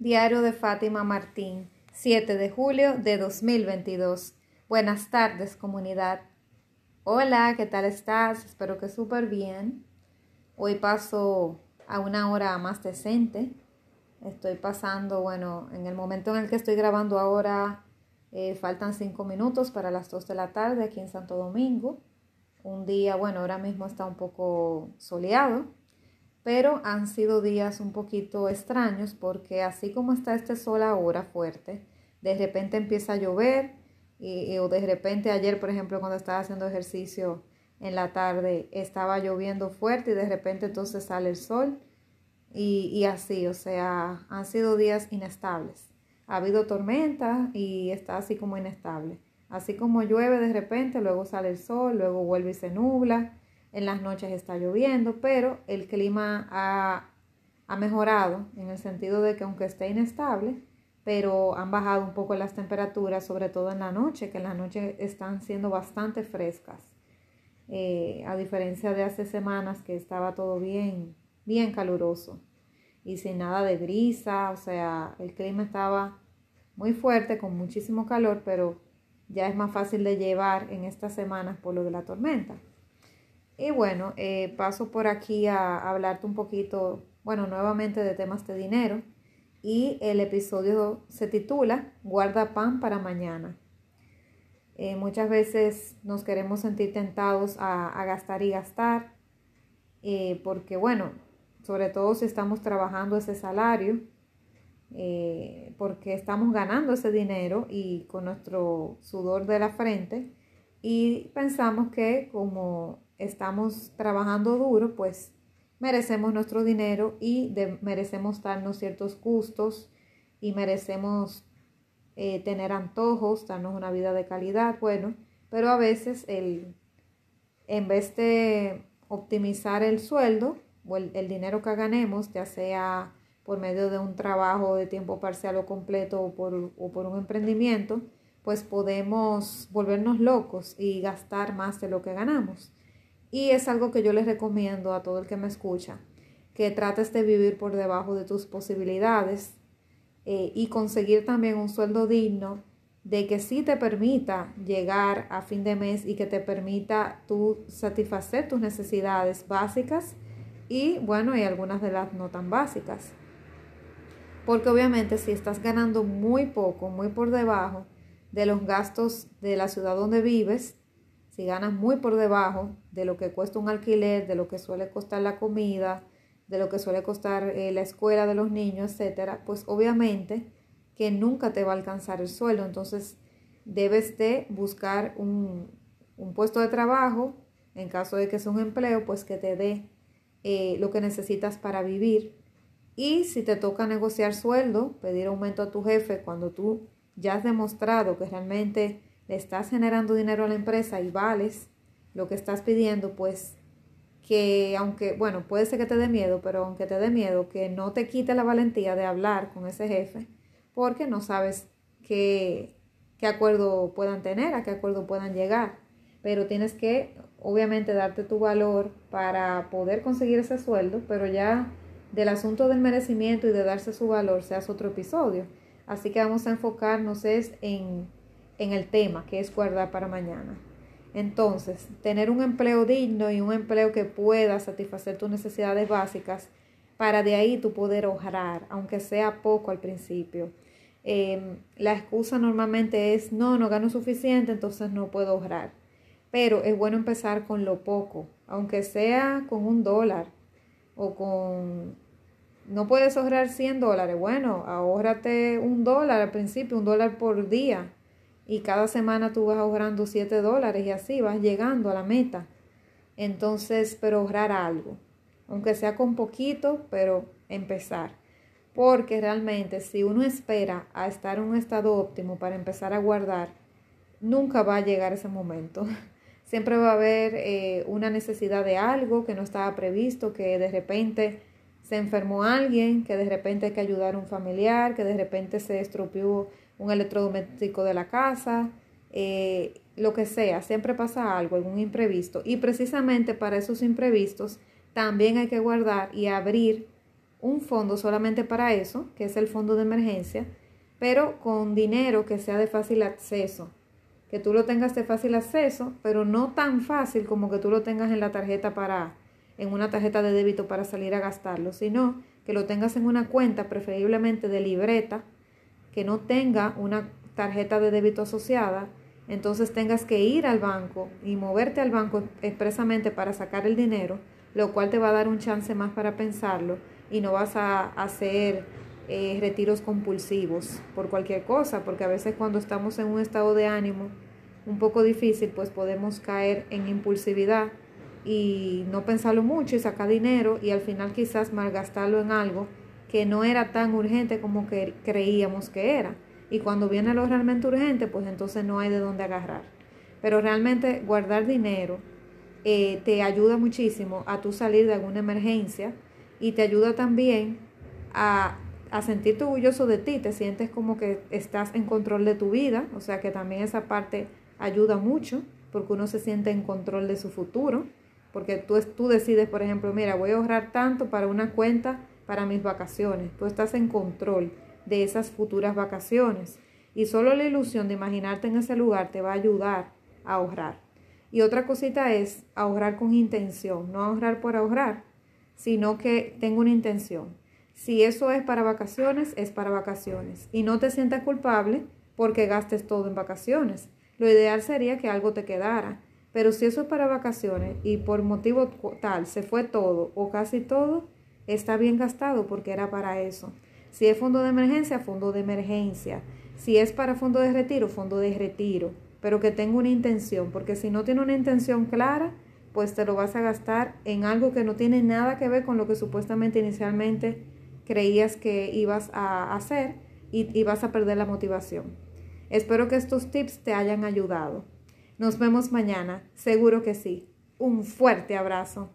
Diario de Fátima Martín, 7 de julio de 2022. Buenas tardes, comunidad. Hola, ¿qué tal estás? Espero que súper bien. Hoy paso a una hora más decente. Estoy pasando, bueno, en el momento en el que estoy grabando ahora, eh, faltan cinco minutos para las 2 de la tarde aquí en Santo Domingo. Un día, bueno, ahora mismo está un poco soleado pero han sido días un poquito extraños porque así como está este sol ahora fuerte, de repente empieza a llover y, o de repente ayer, por ejemplo, cuando estaba haciendo ejercicio en la tarde, estaba lloviendo fuerte y de repente entonces sale el sol y, y así, o sea, han sido días inestables. Ha habido tormenta y está así como inestable. Así como llueve de repente, luego sale el sol, luego vuelve y se nubla en las noches está lloviendo, pero el clima ha, mejorado en el sentido de que aunque esté inestable, pero han bajado un poco las temperaturas, sobre todo en la noche, que en la noche están siendo bastante frescas, eh, a diferencia de hace semanas que estaba todo bien, bien caluroso y sin nada de brisa, o sea, el clima estaba muy fuerte, con muchísimo calor, pero ya es más fácil de llevar en estas semanas por lo de la tormenta. Y bueno, eh, paso por aquí a, hablarte un poquito, bueno, nuevamente de temas de dinero. Y el episodio se titula Guarda pan para mañana. Eh, muchas veces nos queremos sentir tentados a, gastar y gastar, eh, porque bueno, sobre todo si estamos trabajando ese salario, porque estamos ganando ese dinero y con nuestro sudor de la frente, y pensamos que como estamos trabajando duro, pues merecemos nuestro dinero y merecemos darnos ciertos gustos y merecemos eh, tener antojos, darnos una vida de calidad, bueno, pero a veces el, en vez de optimizar el sueldo o el, dinero que ganemos, ya sea por medio de un trabajo de tiempo parcial o completo o por, o por un emprendimiento, pues podemos volvernos locos y gastar más de lo que ganamos. Y es algo que yo les recomiendo a todo el que me escucha, que trates de vivir por debajo de tus posibilidades eh, y conseguir también un sueldo digno de que sí te permita llegar a fin de mes y que te permita tú satisfacer tus necesidades básicas y bueno, y algunas de las no tan básicas. Porque obviamente si estás ganando muy poco, muy por debajo de los gastos de la ciudad donde vives, si ganas muy por debajo de lo que cuesta un alquiler, de lo que suele costar la comida, de lo que suele costar eh, la escuela de los niños, etcétera, pues obviamente que nunca te va a alcanzar el sueldo. Entonces debes de buscar un, puesto de trabajo, en caso de que sea un empleo, pues que te dé eh, lo que necesitas para vivir. Y si te toca negociar sueldo, pedir aumento a tu jefe cuando tú ya has demostrado que realmente le estás generando dinero a la empresa y vales lo que estás pidiendo, pues que aunque, bueno, puede ser que te dé miedo, pero aunque te dé miedo, que no te quite la valentía de hablar con ese jefe, porque no sabes qué, qué acuerdo puedan tener, a qué acuerdo puedan llegar. Pero tienes que, obviamente, darte tu valor para poder conseguir ese sueldo, pero ya del asunto del merecimiento y de darse su valor se hace otro episodio. Así que vamos a enfocarnos es en en el tema, que es guardar para mañana. Entonces, tener un empleo digno y un empleo que pueda satisfacer tus necesidades básicas para de ahí tu poder ahorrar, aunque sea poco al principio. Em, la excusa normalmente es, no, no gano suficiente, entonces no puedo ahorrar. Pero es bueno empezar con lo poco, aunque sea con un dólar o con... No puedes ahorrar 100 dólares. Bueno, ahórrate un dólar al principio, un dólar por día y cada semana tú vas ahorrando 7 dólares y así vas llegando a la meta. Entonces, pero ahorrar algo, aunque sea con poquito, pero empezar. Porque realmente si uno espera a estar en un estado óptimo para empezar a guardar, nunca va a llegar ese momento. Siempre va a haber eh, una necesidad de algo que no estaba previsto, que de repente se enfermó alguien, que de repente hay que ayudar a un familiar, que de repente se estropeó un electrodoméstico de la casa, eh, lo que sea, siempre pasa algo, algún imprevisto. Y precisamente para esos imprevistos también hay que guardar y abrir un fondo solamente para eso, que es el fondo de emergencia, pero con dinero que sea de fácil acceso, que tú lo tengas de fácil acceso, pero no tan fácil como que tú lo tengas en la tarjeta para, en una tarjeta de débito para salir a gastarlo, sino que lo tengas en una cuenta, preferiblemente de libreta, que no tenga una tarjeta de débito asociada, entonces tengas que ir al banco y moverte al banco expresamente para sacar el dinero, lo cual te va a dar un chance más para pensarlo y no vas a hacer eh, retiros compulsivos por cualquier cosa, porque a veces cuando estamos en un estado de ánimo un poco difícil, pues podemos caer en impulsividad y no pensarlo mucho y sacar dinero y al final quizás malgastarlo en algo que no era tan urgente como que creíamos que era. Y cuando viene lo realmente urgente, pues entonces no hay de dónde agarrar. Pero realmente guardar dinero eh, te ayuda muchísimo a tú salir de alguna emergencia y te ayuda también a, a sentirte orgulloso de ti, te sientes como que estás en control de tu vida, o sea que también esa parte ayuda mucho porque uno se siente en control de su futuro, porque tú, tú decides, por ejemplo, mira, voy a ahorrar tanto para una cuenta para mis vacaciones, tú estás en control de esas futuras vacaciones y solo la ilusión de imaginarte en ese lugar te va a ayudar a ahorrar. Y otra cosita es ahorrar con intención, no ahorrar por ahorrar, sino que tengo una intención. Si eso es para vacaciones, es para vacaciones. Y no te sientas culpable porque gastes todo en vacaciones. Lo ideal sería que algo te quedara. Pero si eso es para vacaciones y por motivo tal se fue todo o casi todo, está bien gastado porque era para eso. Si es fondo de emergencia, fondo de emergencia. Si es para fondo de retiro, fondo de retiro. Pero que tenga una intención, porque si no tiene una intención clara, pues te lo vas a gastar en algo que no tiene nada que ver con lo que supuestamente inicialmente creías que ibas a hacer y, vas a perder la motivación. Espero que estos tips te hayan ayudado. Nos vemos mañana, seguro que sí. Un fuerte abrazo.